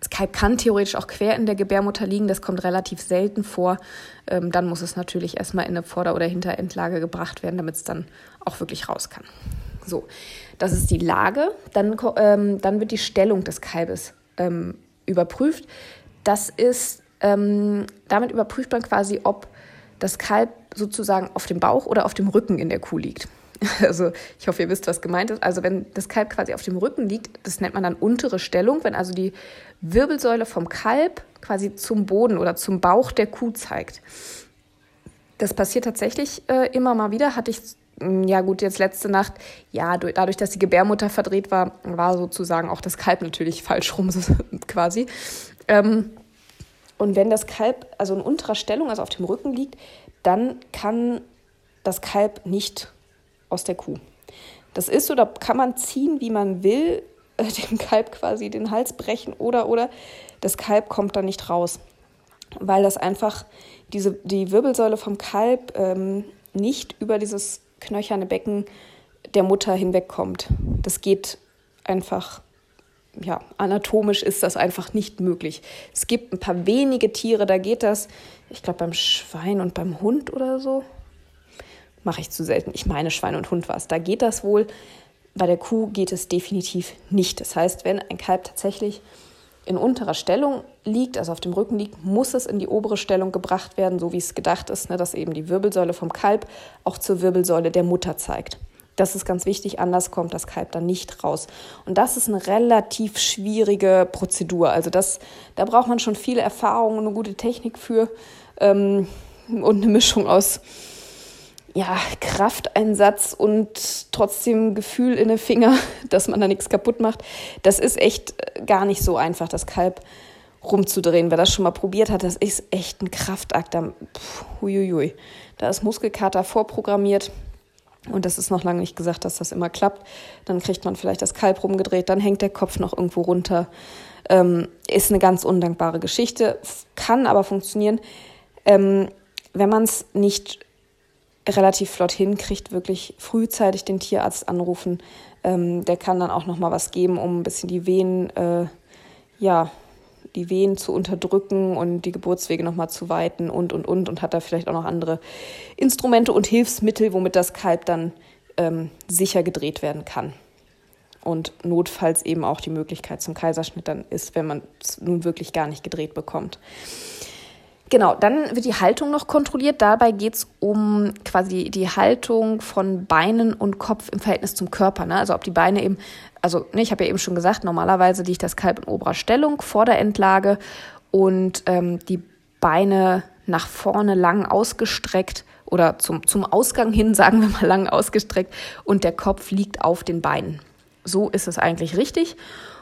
Das Kalb kann theoretisch auch quer in der Gebärmutter liegen, das kommt relativ selten vor. Ähm, dann muss es natürlich erstmal in eine Vorder- oder Hinterendlage gebracht werden, damit es dann auch wirklich raus kann. So, das ist die Lage. Dann, ähm, dann wird die Stellung des Kalbes ähm, überprüft. Das ist, ähm, damit überprüft man quasi, ob das Kalb sozusagen auf dem Bauch oder auf dem Rücken in der Kuh liegt. [LAUGHS] Also ich hoffe, ihr wisst, was gemeint ist. Also wenn das Kalb quasi auf dem Rücken liegt, das nennt man dann untere Stellung, wenn also die Wirbelsäule vom Kalb quasi zum Boden oder zum Bauch der Kuh zeigt. Das passiert tatsächlich äh, immer mal wieder. Hatte ich, hm, ja gut, jetzt letzte Nacht, ja, dadurch, dass die Gebärmutter verdreht war, war sozusagen auch das Kalb natürlich [LAUGHS] falsch rum, [LAUGHS] quasi. Ähm, und wenn das Kalb also in unterer Stellung, also auf dem Rücken liegt, dann kann das Kalb nicht aus der Kuh. Das ist oder kann man ziehen, wie man will, [LAUGHS] äh, dem Kalb quasi den Hals brechen oder oder das Kalb kommt dann nicht raus, weil das einfach diese die Wirbelsäule vom Kalb ähm, nicht über dieses knöcherne Becken der Mutter hinwegkommt. Das geht einfach, ja, anatomisch ist das einfach nicht möglich. Es gibt ein paar wenige Tiere, da geht das. Ich glaube beim Schwein und beim Hund oder so. Mache ich zu selten. Ich meine, Schwein und Hund war es. Da geht das wohl. Bei der Kuh geht es definitiv nicht. Das heißt, wenn ein Kalb tatsächlich in unterer Stellung liegt, also auf dem Rücken liegt, muss es in die obere Stellung gebracht werden, so wie es gedacht ist, ne, dass eben die Wirbelsäule vom Kalb auch zur Wirbelsäule der Mutter zeigt. Das ist ganz wichtig, anders kommt das Kalb dann nicht raus. Und das ist eine relativ schwierige Prozedur. Also das, da braucht man schon viele Erfahrungen und eine gute Technik für ähm, und eine Mischung aus ja, Krafteinsatz und trotzdem Gefühl in den Finger, [LAUGHS] dass man da nichts kaputt macht. Das ist echt äh, gar nicht so einfach, das Kalb rumzudrehen. Wer das schon mal probiert hat, das ist echt ein Kraftakt. Da, da ist Muskelkater vorprogrammiert. Und das ist noch lange nicht gesagt, dass das immer klappt. Dann kriegt man vielleicht das Kalb rumgedreht, dann hängt der Kopf noch irgendwo runter. Ähm, ist eine ganz undankbare Geschichte, kann aber funktionieren. Ähm, wenn man es nicht relativ flott hinkriegt, wirklich frühzeitig den Tierarzt anrufen. Ähm, der kann dann auch noch mal was geben, um ein bisschen die Venen, äh, ja, die Wehen zu unterdrücken und die Geburtswege noch mal zu weiten und und und und hat da vielleicht auch noch andere Instrumente und Hilfsmittel, womit das Kalb dann ähm, sicher gedreht werden kann. Und notfalls eben auch die Möglichkeit zum Kaiserschnitt dann ist, wenn man es nun wirklich gar nicht gedreht bekommt. Genau, dann wird die Haltung noch kontrolliert. Dabei geht es um quasi die Haltung von Beinen und Kopf im Verhältnis zum Körper. Ne? Also ob die Beine eben, also ne, ich habe ja eben schon gesagt, normalerweise liegt das Kalb in oberer Stellung vor der Endlage und ähm, die Beine nach vorne lang ausgestreckt oder zum, zum Ausgang hin, [LAUGHS] sagen wir mal, lang ausgestreckt und der Kopf liegt auf den Beinen. So ist es eigentlich richtig.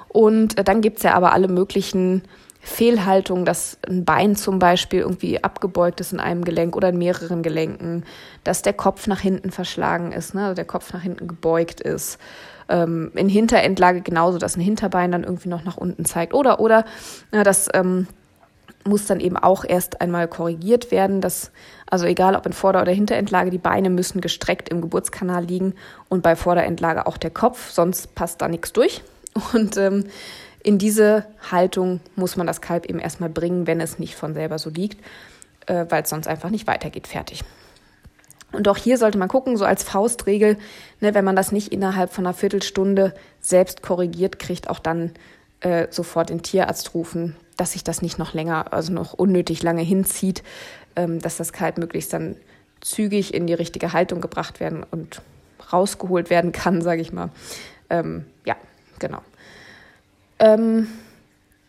Und äh, dann gibt's ja aber alle möglichen Fehlhaltung, dass ein Bein zum Beispiel irgendwie abgebeugt ist in einem Gelenk oder in mehreren Gelenken, dass der Kopf nach hinten verschlagen ist, ne? also der Kopf nach hinten gebeugt ist. Ähm, in Hinterendlage genauso, dass ein Hinterbein dann irgendwie noch nach unten zeigt. Oder, oder, ja, das ähm, muss dann eben auch erst einmal korrigiert werden. Dass, also egal ob in Vorder- oder Hinterendlage, die Beine müssen gestreckt im Geburtskanal liegen und bei Vorderendlage auch der Kopf, sonst passt da nichts durch. [LAUGHS] Und ähm, in diese Haltung muss man das Kalb eben erstmal bringen, wenn es nicht von selber so liegt, äh, weil es sonst einfach nicht weitergeht. Fertig. Und auch hier sollte man gucken, so als Faustregel, ne, wenn man das nicht innerhalb von einer Viertelstunde selbst korrigiert kriegt, auch dann äh, sofort den Tierarzt rufen, dass sich das nicht noch länger, also noch unnötig lange hinzieht, ähm, dass das Kalb möglichst dann zügig in die richtige Haltung gebracht werden und rausgeholt werden kann, sage ich mal. Ähm, ja, genau. Ähm,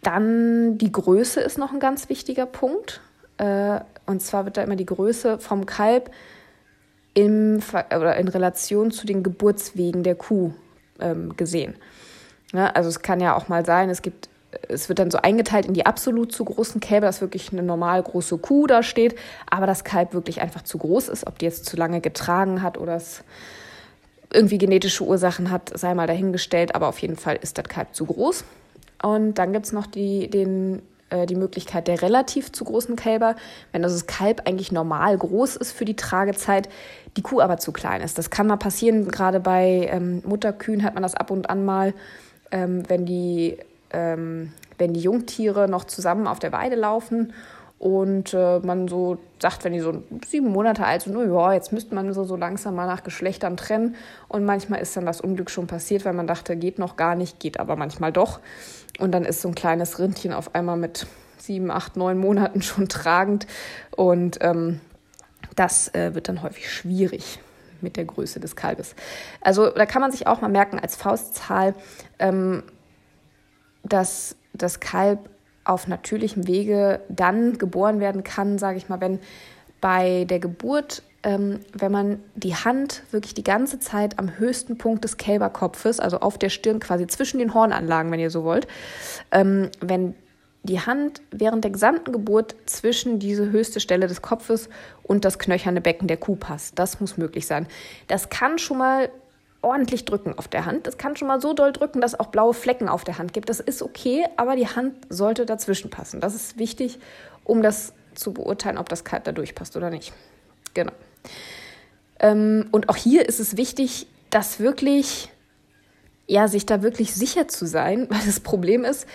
dann die Größe ist noch ein ganz wichtiger Punkt. Äh, und zwar wird da immer die Größe vom Kalb im, oder in Relation zu den Geburtswegen der Kuh ähm, gesehen. Ja, also es kann ja auch mal sein, es gibt, es wird dann so eingeteilt in die absolut zu großen Kälber, dass wirklich eine normal große Kuh da steht, aber das Kalb wirklich einfach zu groß ist, ob die jetzt zu lange getragen hat oder es irgendwie genetische Ursachen hat, sei mal dahingestellt, aber auf jeden Fall ist das Kalb zu groß. Und dann gibt es noch die, den, äh, die Möglichkeit der relativ zu großen Kälber, wenn das Kalb eigentlich normal groß ist für die Tragezeit, die Kuh aber zu klein ist. Das kann mal passieren, gerade bei ähm, Mutterkühen hat man das ab und an mal, ähm, wenn, die, ähm, wenn die Jungtiere noch zusammen auf der Weide laufen und äh, man so sagt, wenn die so sieben Monate alt sind, oh ja, jetzt müsste man so, so langsam mal nach Geschlechtern trennen. Und manchmal ist dann das Unglück schon passiert, weil man dachte, geht noch gar nicht, geht aber manchmal doch. Und dann ist so ein kleines Rindchen auf einmal mit sieben, acht, neun Monaten [LAUGHS] schon tragend. Und ähm, das äh, wird dann häufig schwierig mit der Größe des Kalbes. Also da kann man sich auch mal merken als Faustzahl, ähm, dass das Kalb auf natürlichem Wege dann geboren werden kann, sage ich mal, wenn bei der Geburt, ähm, wenn man die Hand wirklich die ganze Zeit am höchsten Punkt des Kälberkopfes, also auf der Stirn quasi zwischen den Hornanlagen, wenn ihr so wollt, ähm, wenn die Hand während der gesamten Geburt zwischen diese höchste Stelle des Kopfes und das knöcherne Becken der Kuh passt. Das muss möglich sein. Das kann schon mal ordentlich drücken auf der Hand. Das kann schon mal so doll drücken, dass es auch blaue Flecken auf der Hand gibt. Das ist okay, aber die Hand sollte dazwischen passen. Das ist wichtig, um das zu beurteilen, ob das Kalb da durchpasst oder nicht. Genau. Ähm, und auch hier ist es wichtig, das wirklich, ja, sich da wirklich sicher zu sein, [LAUGHS] weil das Problem ist,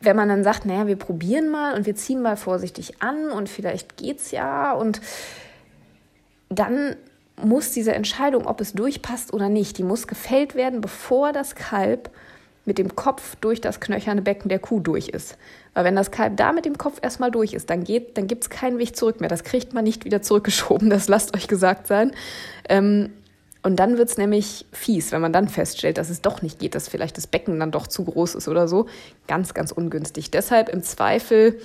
wenn man dann sagt, naja, wir probieren mal und wir ziehen mal vorsichtig an und vielleicht geht's ja und dann muss diese Entscheidung, ob es durchpasst oder nicht, die muss gefällt werden, bevor das Kalb mit dem Kopf durch das knöcherne Becken der Kuh durch ist. Weil wenn das Kalb da mit dem Kopf erstmal durch ist, dann dann gibt es keinen Weg zurück mehr. Das kriegt man nicht wieder zurückgeschoben, [LAUGHS] das lasst euch gesagt sein. Ähm, und dann wird es nämlich fies, wenn man dann feststellt, dass es doch nicht geht, dass vielleicht das Becken dann doch zu groß ist oder so. Ganz, ganz ungünstig. Deshalb im Zweifel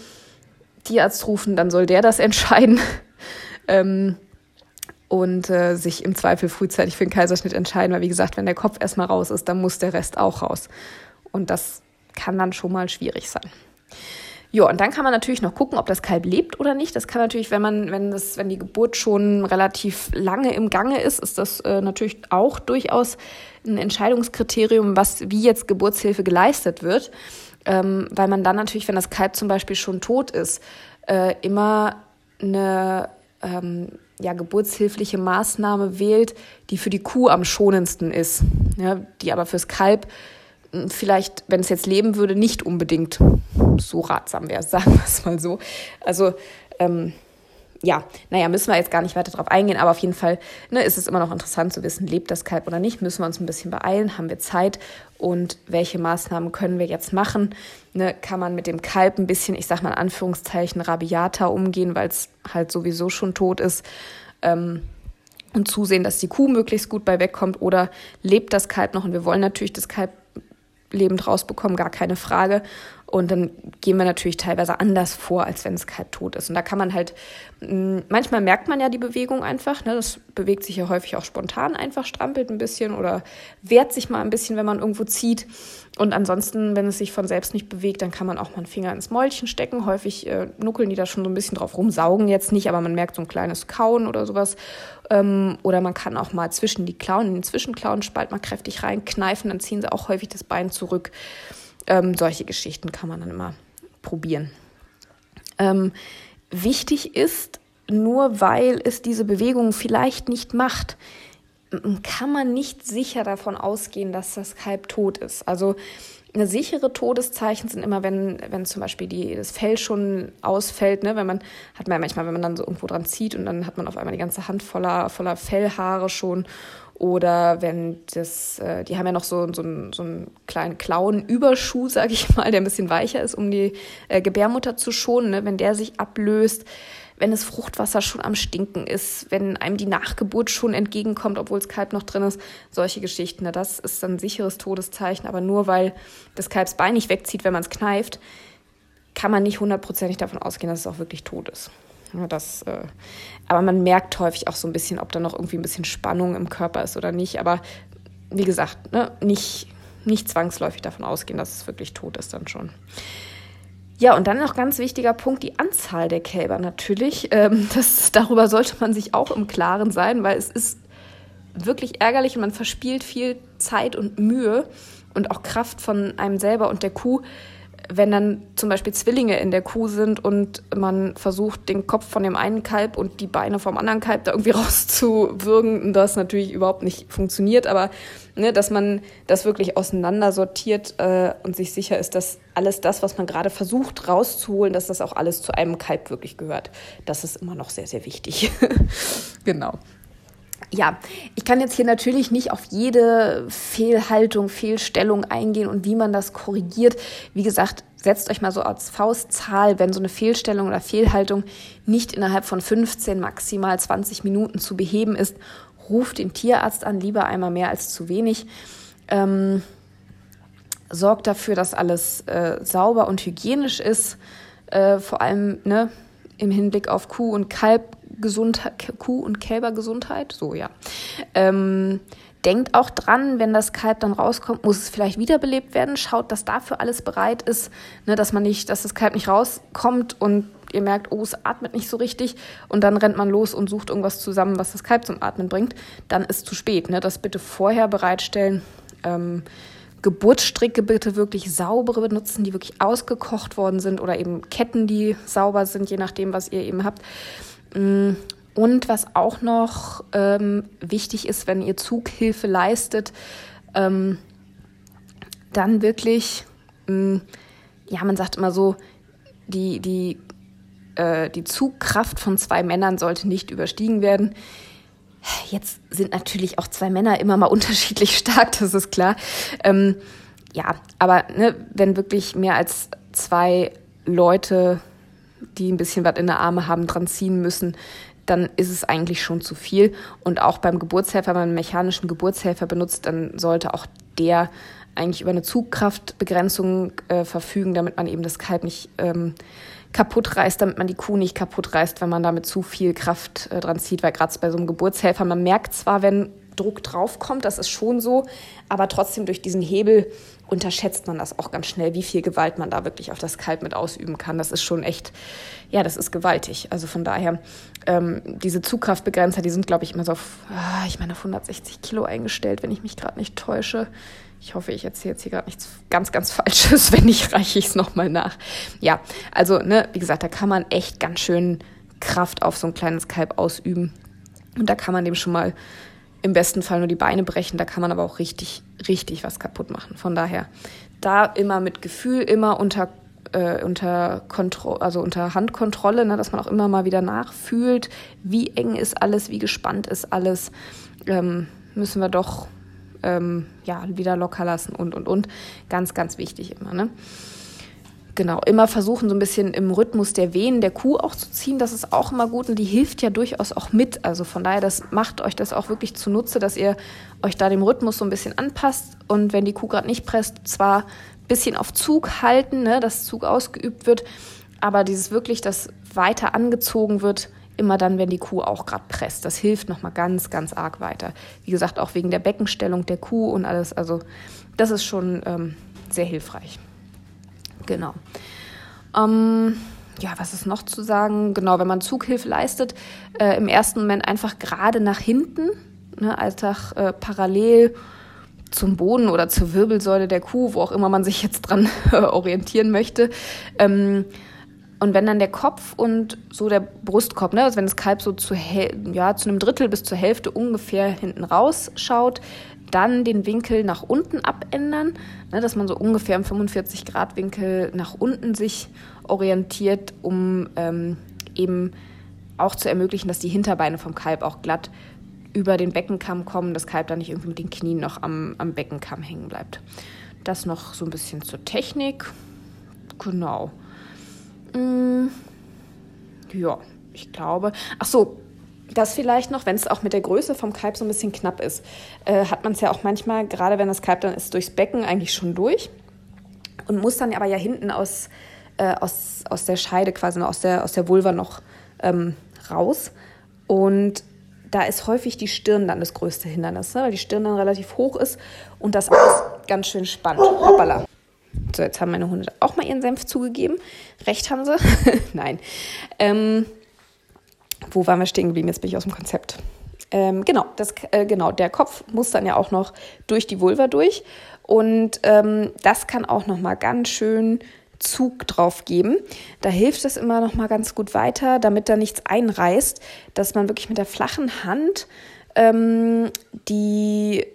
Tierarzt rufen, dann soll der das entscheiden. [LAUGHS] ähm, und äh, sich im Zweifel frühzeitig für den Kaiserschnitt entscheiden, weil wie gesagt, wenn der Kopf erstmal raus ist, dann muss der Rest auch raus. Und das kann dann schon mal schwierig sein. Ja, und dann kann man natürlich noch gucken, ob das Kalb lebt oder nicht. Das kann natürlich, wenn man, wenn das, wenn die Geburt schon relativ lange im Gange ist, ist das äh, natürlich auch durchaus ein Entscheidungskriterium, was wie jetzt Geburtshilfe geleistet wird, ähm, weil man dann natürlich, wenn das Kalb zum Beispiel schon tot ist, äh, immer eine ähm, ja, geburtshilfliche Maßnahme wählt, die für die Kuh am schonendsten ist, ja, die aber fürs Kalb hm, vielleicht, wenn es jetzt leben würde, nicht unbedingt so ratsam wäre, [LAUGHS] sagen wir es mal so. Also ähm, ja, naja, müssen wir jetzt gar nicht weiter drauf eingehen, aber auf jeden Fall ne, ist es immer noch interessant zu wissen, lebt das Kalb oder nicht, müssen wir uns ein bisschen beeilen, haben wir Zeit? Und welche Maßnahmen können wir jetzt machen? Ne, kann man mit dem Kalb ein bisschen, ich sag mal in Anführungszeichen, rabiater umgehen, weil es halt sowieso schon tot ist ähm, und zusehen, dass die Kuh möglichst gut bei wegkommt? Oder lebt das Kalb noch? Und wir wollen natürlich das Kalb lebend rausbekommen, gar keine Frage. Und dann gehen wir natürlich teilweise anders vor, als wenn es kalt tot ist. Und da kann man halt, mm, manchmal merkt man ja die Bewegung einfach. Ne? Das bewegt sich ja häufig auch spontan einfach, strampelt ein bisschen oder wehrt sich mal ein bisschen, wenn man irgendwo zieht. Und ansonsten, wenn es sich von selbst nicht bewegt, dann kann man auch mal einen Finger ins Mäulchen stecken. Häufig äh, nuckeln die da schon so ein bisschen drauf rum, saugen jetzt nicht, aber man merkt so ein kleines Kauen oder sowas. Ähm, oder man kann auch mal zwischen die Klauen, in den Zwischenklauenspalt mal kräftig reinkneifen, dann ziehen sie auch häufig das Bein zurück. Ähm, solche Geschichten kann man dann immer probieren. Ähm, wichtig ist, nur weil es diese Bewegung vielleicht nicht macht, kann man nicht sicher davon ausgehen, dass das Kalb tot ist. Also eine sichere Todeszeichen sind immer, wenn, wenn zum Beispiel die, das Fell schon ausfällt, ne? wenn man, hat man manchmal, wenn man dann so irgendwo dran zieht und dann hat man auf einmal die ganze Hand voller, voller Fellhaare schon oder wenn das, äh, die haben ja noch so, so, einen, so einen kleinen Klauenüberschuh, sage ich mal, der ein bisschen weicher ist, um die äh, Gebärmutter zu schonen. Ne? Wenn der sich ablöst, wenn das Fruchtwasser schon am Stinken ist, wenn einem die Nachgeburt schon entgegenkommt, obwohl das Kalb noch drin ist, solche Geschichten. Ne? Das ist dann ein sicheres Todeszeichen. Aber nur weil das Kalbsbein nicht wegzieht, wenn man es kneift, kann man nicht hundertprozentig davon ausgehen, dass es auch wirklich tot ist. Das, äh, aber man merkt häufig auch so ein bisschen, ob da noch irgendwie ein bisschen Spannung im Körper ist oder nicht. Aber wie gesagt, ne, nicht, nicht zwangsläufig davon ausgehen, dass es wirklich tot ist dann schon. Ja, und dann noch ganz wichtiger Punkt, die Anzahl der Kälber natürlich. Ähm, [LAUGHS] das, darüber sollte man sich auch im Klaren sein, weil es ist wirklich ärgerlich und man verspielt viel Zeit und Mühe und auch Kraft von einem selber und der Kuh, wenn dann zum Beispiel Zwillinge in der Kuh sind und man versucht, den Kopf von dem einen Kalb und die Beine vom anderen Kalb da irgendwie [LAUGHS] rauszuwürgen, das natürlich überhaupt nicht funktioniert, aber ne, dass man das wirklich auseinandersortiert äh, und sich sicher ist, dass alles das, was man gerade versucht rauszuholen, dass das auch alles zu einem Kalb wirklich gehört. Das ist immer noch sehr, sehr wichtig. [LAUGHS] genau ja, ich kann jetzt hier natürlich nicht auf jede Fehlhaltung, Fehlstellung eingehen und wie man das korrigiert. Wie gesagt, setzt euch mal so als Faustzahl, wenn so eine Fehlstellung oder Fehlhaltung nicht innerhalb von 15, maximal 20 Minuten zu beheben ist, ruft den Tierarzt an, lieber einmal mehr als zu wenig. Ähm, sorgt dafür, dass alles äh, sauber und hygienisch ist, äh, vor allem ne, im Hinblick auf Kuh- und Kalb Gesundheit, Kuh- und Kälbergesundheit, so ja. Ähm, denkt auch dran, wenn das Kalb dann rauskommt, muss es vielleicht wiederbelebt werden. Schaut, dass dafür alles bereit ist, ne, dass man nicht, dass das Kalb nicht rauskommt und ihr merkt, oh, es atmet nicht so richtig und dann rennt man los und sucht irgendwas zusammen, was das Kalb zum Atmen bringt, dann ist zu spät. Ne? Das bitte vorher bereitstellen. Ähm, Geburtsstricke bitte wirklich saubere benutzen, die wirklich ausgekocht worden sind oder eben Ketten, die sauber sind, je nachdem, was ihr eben habt. Mm, Und was auch noch ähm, wichtig ist, wenn ihr Zughilfe leistet, ähm, dann wirklich, mh, hm, ja, man sagt immer so, die, die, äh, die Zugkraft von zwei Männern sollte nicht überstiegen werden. Jetzt sind natürlich auch zwei Männer immer mal [LAUGHS] unterschiedlich stark, das ist klar. Ähm, ja, aber ne, wenn wirklich mehr als zwei Leute, die ein bisschen was in der Arme haben, dran ziehen müssen, dann ist es eigentlich schon zu viel. Und auch beim Geburtshelfer, wenn man einen mechanischen Geburtshelfer benutzt, dann sollte auch der eigentlich über eine Zugkraftbegrenzung äh, verfügen, damit man eben das Kalb nicht ähm, kaputt reißt, damit man die Kuh nicht kaputt reißt, wenn man damit zu viel Kraft äh, dran zieht, weil gerade bei so einem Geburtshelfer, man merkt zwar, wenn Druck draufkommt, das ist schon so, aber trotzdem durch diesen Hebel unterschätzt man das auch ganz schnell, wie viel Gewalt man da wirklich auf das Kalb mit ausüben kann. Das ist schon echt, ja, das ist gewaltig. Also von daher, ähm, diese Zugkraftbegrenzer, die sind, glaube ich, immer so auf, ah, ich meine, auf 160 Kilo eingestellt, wenn ich mich gerade nicht täusche. Ich hoffe, ich erzähle jetzt hier gerade nichts ganz, ganz Falsches. [LAUGHS] Wenn nicht, reiche ich es nochmal nach. Ja, also, ne, wie gesagt, da kann man echt ganz schön Kraft auf so ein kleines Kalb ausüben. Und da kann man dem schon mal im besten Fall nur die Beine brechen. Da kann man aber auch richtig, richtig was kaputt machen. Von daher, da immer mit Gefühl, immer unter äh, unter, Kontro also unter Handkontrolle, ne, dass man auch immer mal wieder nachfühlt, wie eng ist alles, wie gespannt ist alles, ähm, müssen wir doch ähm, ja, wieder locker lassen und, und, und. Ganz, ganz wichtig immer. Ne? Genau, immer versuchen, so ein bisschen im Rhythmus der Wehen der Kuh auch zu ziehen. Das ist auch immer gut und die hilft ja durchaus auch mit. Also von daher, das macht euch das auch wirklich zunutze, dass ihr euch da dem Rhythmus so ein bisschen anpasst. Und wenn die Kuh gerade nicht presst, zwar ein bisschen auf Zug halten, ne, dass Zug ausgeübt wird, aber dieses wirklich, dass weiter angezogen wird, immer dann, wenn die Kuh auch gerade presst. Das hilft nochmal ganz, ganz arg weiter. Wie gesagt, auch wegen der Beckenstellung der Kuh und alles. Also das ist schon ähm, sehr hilfreich. Genau. Ähm, ja, was ist noch zu sagen? Genau, wenn man Zughilfe leistet, äh, im ersten Moment einfach gerade nach hinten, ne, einfach äh, parallel zum Boden oder zur Wirbelsäule der Kuh, wo auch immer man sich jetzt dran [LAUGHS] orientieren möchte. Ähm, und wenn dann der Kopf und so der Brustkorb, ne, also wenn das Kalb so zu, ja, zu einem Drittel bis zur Hälfte ungefähr hinten rausschaut, dann den Winkel nach unten abändern, ne, dass man so ungefähr im 45 Grad Winkel nach unten sich orientiert, um ähm, eben auch zu ermöglichen, dass die Hinterbeine vom Kalb auch glatt über den Beckenkamm kommen, das Kalb dann nicht irgendwie mit den Knien noch am, am Beckenkamm hängen bleibt. Das noch so ein bisschen zur Technik. Genau. Mm, ja, ich glaube. Ach so, das vielleicht noch, wenn es auch mit der Größe vom Kalb so ein bisschen knapp ist, äh, hat man es ja auch manchmal, gerade wenn das Kalb dann ist, durchs Becken eigentlich schon durch und muss dann aber ja hinten aus, äh, aus, aus der Scheide quasi, aus der, aus der Vulva noch ähm, raus. Und da ist häufig die Stirn dann das größte Hindernis, ne? weil die Stirn dann relativ hoch ist und das alles ganz schön spannend. Hoppala. So, jetzt haben meine Hunde auch mal ihren Senf zugegeben. Recht haben sie. [LAUGHS] Nein. Ähm, wo waren wir stehen geblieben? Jetzt bin ich aus dem Konzept. Ähm, genau, das, äh, genau, der Kopf muss dann ja auch noch durch die Vulva durch. Und ähm, das kann auch noch mal ganz schön Zug drauf geben. Da hilft es immer noch mal ganz gut weiter, damit da nichts einreißt, dass man wirklich mit der flachen Hand ähm, die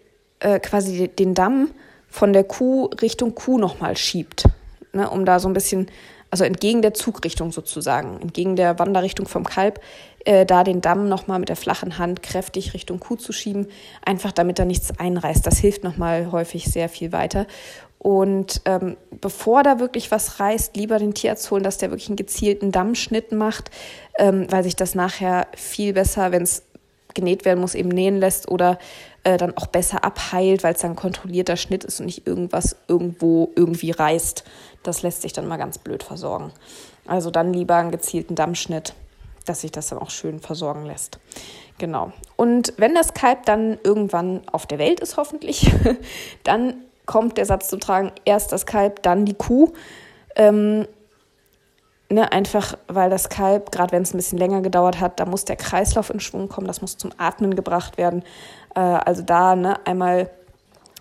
äh, quasi den Damm von der Kuh Richtung Kuh nochmal schiebt, ne, um da so ein bisschen, also entgegen der Zugrichtung sozusagen, entgegen der Wanderrichtung vom Kalb, äh, da den Damm nochmal mit der flachen Hand kräftig Richtung Kuh zu schieben, einfach damit da nichts einreißt. Das hilft nochmal häufig sehr viel weiter. Und ähm, bevor da wirklich was reißt, lieber den Tierarzt holen, dass der wirklich einen gezielten Dammschnitt macht, ähm, weil sich das nachher viel besser, wenn es genäht werden muss, eben nähen lässt oder äh, dann auch besser abheilt, weil es dann kontrollierter Schnitt ist und nicht irgendwas irgendwo irgendwie reißt. Das lässt sich dann mal ganz blöd versorgen. Also dann lieber einen gezielten Dammschnitt, dass sich das dann auch schön versorgen lässt. Genau. Und wenn das Kalb dann irgendwann auf der Welt ist, hoffentlich, [LAUGHS] dann kommt der Satz zum Tragen, erst das Kalb, dann die Kuh. Ähm, Ne, einfach weil das Kalb, gerade wenn es ein bisschen länger gedauert hat, da muss der Kreislauf in Schwung kommen, das muss zum Atmen gebracht werden. Äh, also da ne, einmal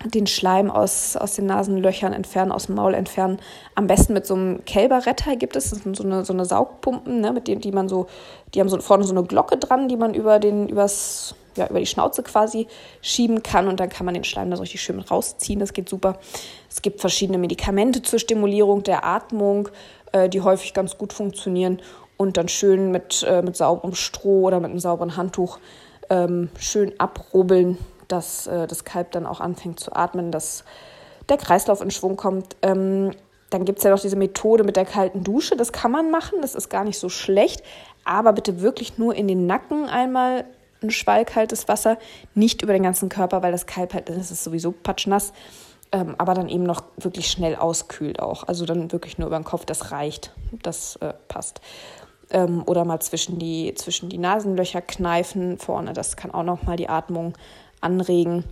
den Schleim aus, aus den Nasenlöchern entfernen, aus dem Maul entfernen. Am besten mit so einem Kälberretter gibt es. Das sind so eine, so eine Saugpumpen, ne, mit denen, die man so, die haben so vorne so eine Glocke dran, die man über den, übers, ja, über die Schnauze quasi schieben kann und dann kann man den Schleim da so richtig schön rausziehen. Das geht super. Es gibt verschiedene Medikamente zur Stimulierung der Atmung, äh, die häufig ganz gut funktionieren und dann schön mit, äh, mit sauberem Stroh oder mit einem sauberen Handtuch ähm, schön abrubbeln dass äh, das Kalb dann auch anfängt zu atmen, dass der Kreislauf in Schwung kommt. Ähm, dann gibt es ja noch diese Methode mit der kalten Dusche. Das kann man machen, das ist gar nicht so schlecht. Aber bitte wirklich nur in den Nacken einmal ein schwallkaltes Wasser, nicht über den ganzen Körper, weil das Kalb halt, das ist sowieso patschnass, ähm, aber dann eben noch wirklich schnell auskühlt auch. Also dann wirklich nur über den Kopf, das reicht, das äh, passt. Ähm, oder mal zwischen die, zwischen die Nasenlöcher kneifen vorne, das kann auch noch mal die Atmung anregen.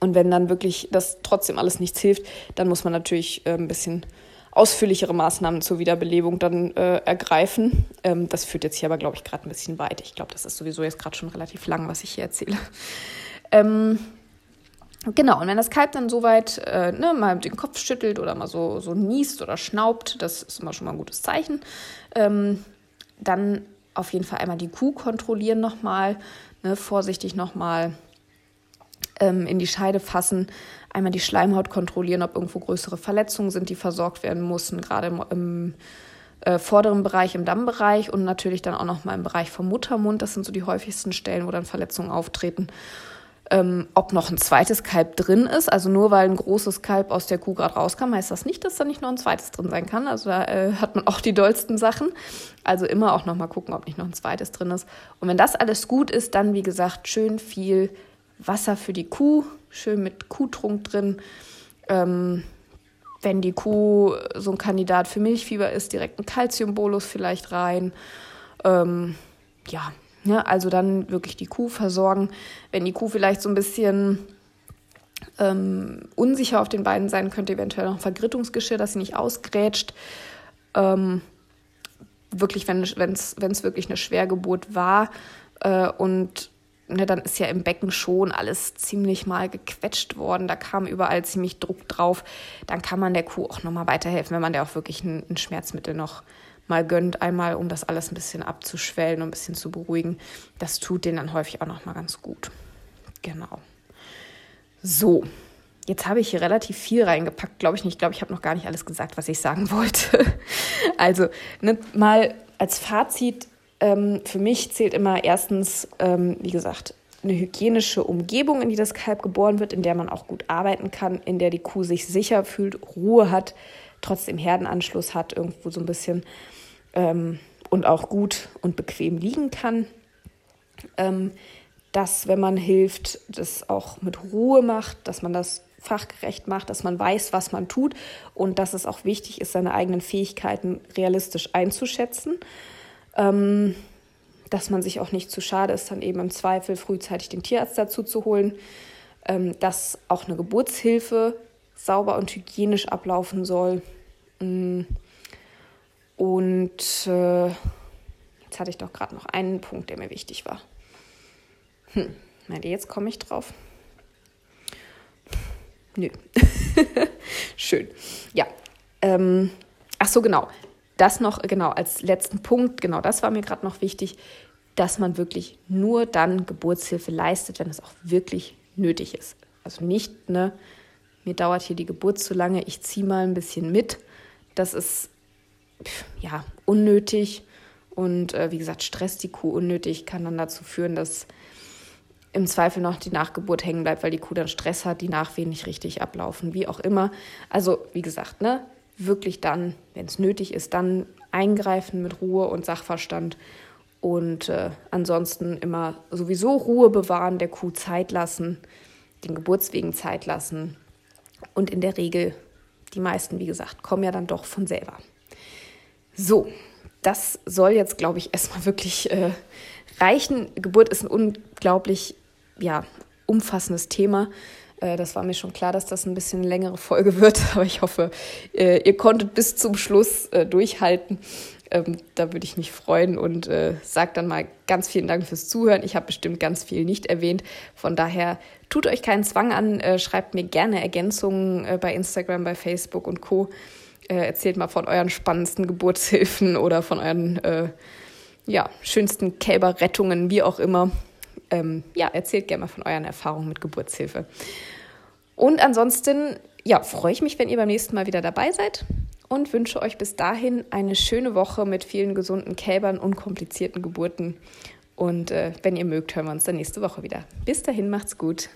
Und wenn dann wirklich das trotzdem alles nichts hilft, dann muss man natürlich äh, ein bisschen ausführlichere Maßnahmen zur Wiederbelebung dann äh, ergreifen. Ähm, das führt jetzt hier aber, glaube ich, gerade ein bisschen weit. Ich glaube, das ist sowieso jetzt gerade schon relativ lang, was ich hier erzähle. [LAUGHS] Ähm, genau, und wenn das Kalb dann soweit äh, ne, mal den Kopf schüttelt oder mal so, so niest oder schnaubt, das ist immer schon mal ein gutes Zeichen, ähm, dann auf jeden Fall einmal die Kuh kontrollieren nochmal, ne, vorsichtig nochmal ähm, in die Scheide fassen, einmal die Schleimhaut kontrollieren, ob irgendwo größere Verletzungen sind, die versorgt werden müssen, gerade im, im äh, vorderen Bereich, im Dammbereich und natürlich dann auch noch mal im Bereich vom Muttermund. Das sind so die häufigsten Stellen, wo dann Verletzungen auftreten. Ähm, ob noch ein zweites Kalb drin ist. Also nur weil ein großes Kalb aus der Kuh gerade rauskam, heißt das nicht, dass da nicht noch ein zweites drin sein kann. Also da äh, hat man auch die dollsten Sachen. Also immer auch noch mal gucken, ob nicht noch ein zweites drin ist. Und wenn das alles gut ist, dann wie gesagt schön viel Wasser für die Kuh, schön mit Kuhtrunk drin. Ähm, wenn die Kuh so ein Kandidat für Milchfieber ist, direkt ein Kalziumbolus vielleicht rein. Ähm, ja, ne, also dann wirklich die Kuh versorgen. Wenn die Kuh vielleicht so ein bisschen ähm, unsicher auf den Beinen sein könnte, eventuell noch ein Vergrittungsgeschirr, dass sie nicht ausgrätscht. Ähm, wirklich, wenn es wirklich eine Schwergeburt war äh, und ne, dann ist ja im Becken schon alles ziemlich mal gequetscht worden. Da kam überall ziemlich Druck drauf. Dann kann man der Kuh auch nochmal weiterhelfen, wenn man der auch wirklich ein, ein, Schmerzmittel noch mal gönnt, einmal um das alles ein bisschen abzuschwellen und ein bisschen zu beruhigen. Das tut denen dann häufig auch nochmal ganz gut. Genau. So, Jetzt habe ich hier relativ viel reingepackt, glaube ich nicht. Ich glaube, ich habe noch gar nicht alles gesagt, was ich sagen [LAUGHS] wollte. also, ne, mal als Fazit, ähm, für mich zählt immer erstens, ähm, wie gesagt, eine hygienische Umgebung, in die das Kalb geboren wird, in der man auch gut arbeiten kann, in der die Kuh sich sicher fühlt, Ruhe hat, trotzdem Herdenanschluss hat, irgendwo so ein bisschen ähm, und auch gut und bequem liegen kann. Ähm, dass, wenn man hilft, das auch mit Ruhe macht, dass man das fachgerecht macht, dass man weiß, was man tut und dass es auch wichtig ist, seine eigenen Fähigkeiten realistisch einzuschätzen ähm, dass man sich auch nicht zu schade ist, dann eben im Zweifel frühzeitig den Tierarzt dazu zu holen, ähm, dass auch eine Geburtshilfe sauber und hygienisch ablaufen soll. Mm. Und äh, jetzt hatte ich doch gerade noch einen Punkt, der mir wichtig war. Hm, meint ihr, jetzt komme ich drauf? Nö. [LAUGHS] Schön. Ja. Ähm, ach so, genau das noch, genau, als letzten Punkt, genau das war mir gerade noch wichtig, dass man wirklich nur dann Geburtshilfe leistet, wenn es auch wirklich nötig ist. Also nicht, ne, mir dauert hier die Geburt zu lange, ich ziehe mal ein bisschen mit. Das ist ja unnötig und äh, wie gesagt, stresst die Kuh unnötig, kann dann dazu führen, dass im Zweifel noch die Nachgeburt hängen bleibt, weil die Kuh dann Stress hat, die Nachwehen nicht richtig ablaufen, wie auch immer. Also, wie gesagt, ne, wirklich dann, wenn es nötig ist, dann eingreifen mit Ruhe und Sachverstand und äh, ansonsten immer sowieso Ruhe bewahren, der Kuh Zeit lassen, den Geburtswegen Zeit lassen und in der Regel, die meisten, wie gesagt, kommen ja dann doch von selber. So, das soll jetzt, glaube ich, erstmal wirklich äh, reichen. Geburt ist ein unglaublich ja, umfassendes Thema. Äh, das war mir schon klar, dass das ein bisschen längere Folge wird, [LAUGHS] aber ich hoffe, äh, ihr konntet bis zum Schluss äh, durchhalten. Ähm, da würde ich mich freuen und sage dann mal ganz vielen Dank fürs Zuhören. Ich habe bestimmt ganz viel nicht erwähnt. Von daher Tut euch keinen Zwang an, schreibt mir gerne Ergänzungen bei Instagram, bei Facebook und Co. Äh, erzählt mal von euren spannendsten Geburtshilfen [LAUGHS] oder von euren ja, schönsten Kälberrettungen, wie auch immer. Ähm, ja, erzählt gerne mal von euren Erfahrungen mit Geburtshilfe. Und ansonsten, ja, freue ich mich, wenn ihr beim nächsten Mal wieder dabei seid und wünsche euch bis dahin eine schöne Woche mit vielen gesunden Kälbern und komplizierten Geburten. Und äh, wenn ihr mögt, hören wir uns dann nächste Woche wieder. Bis dahin, macht's gut.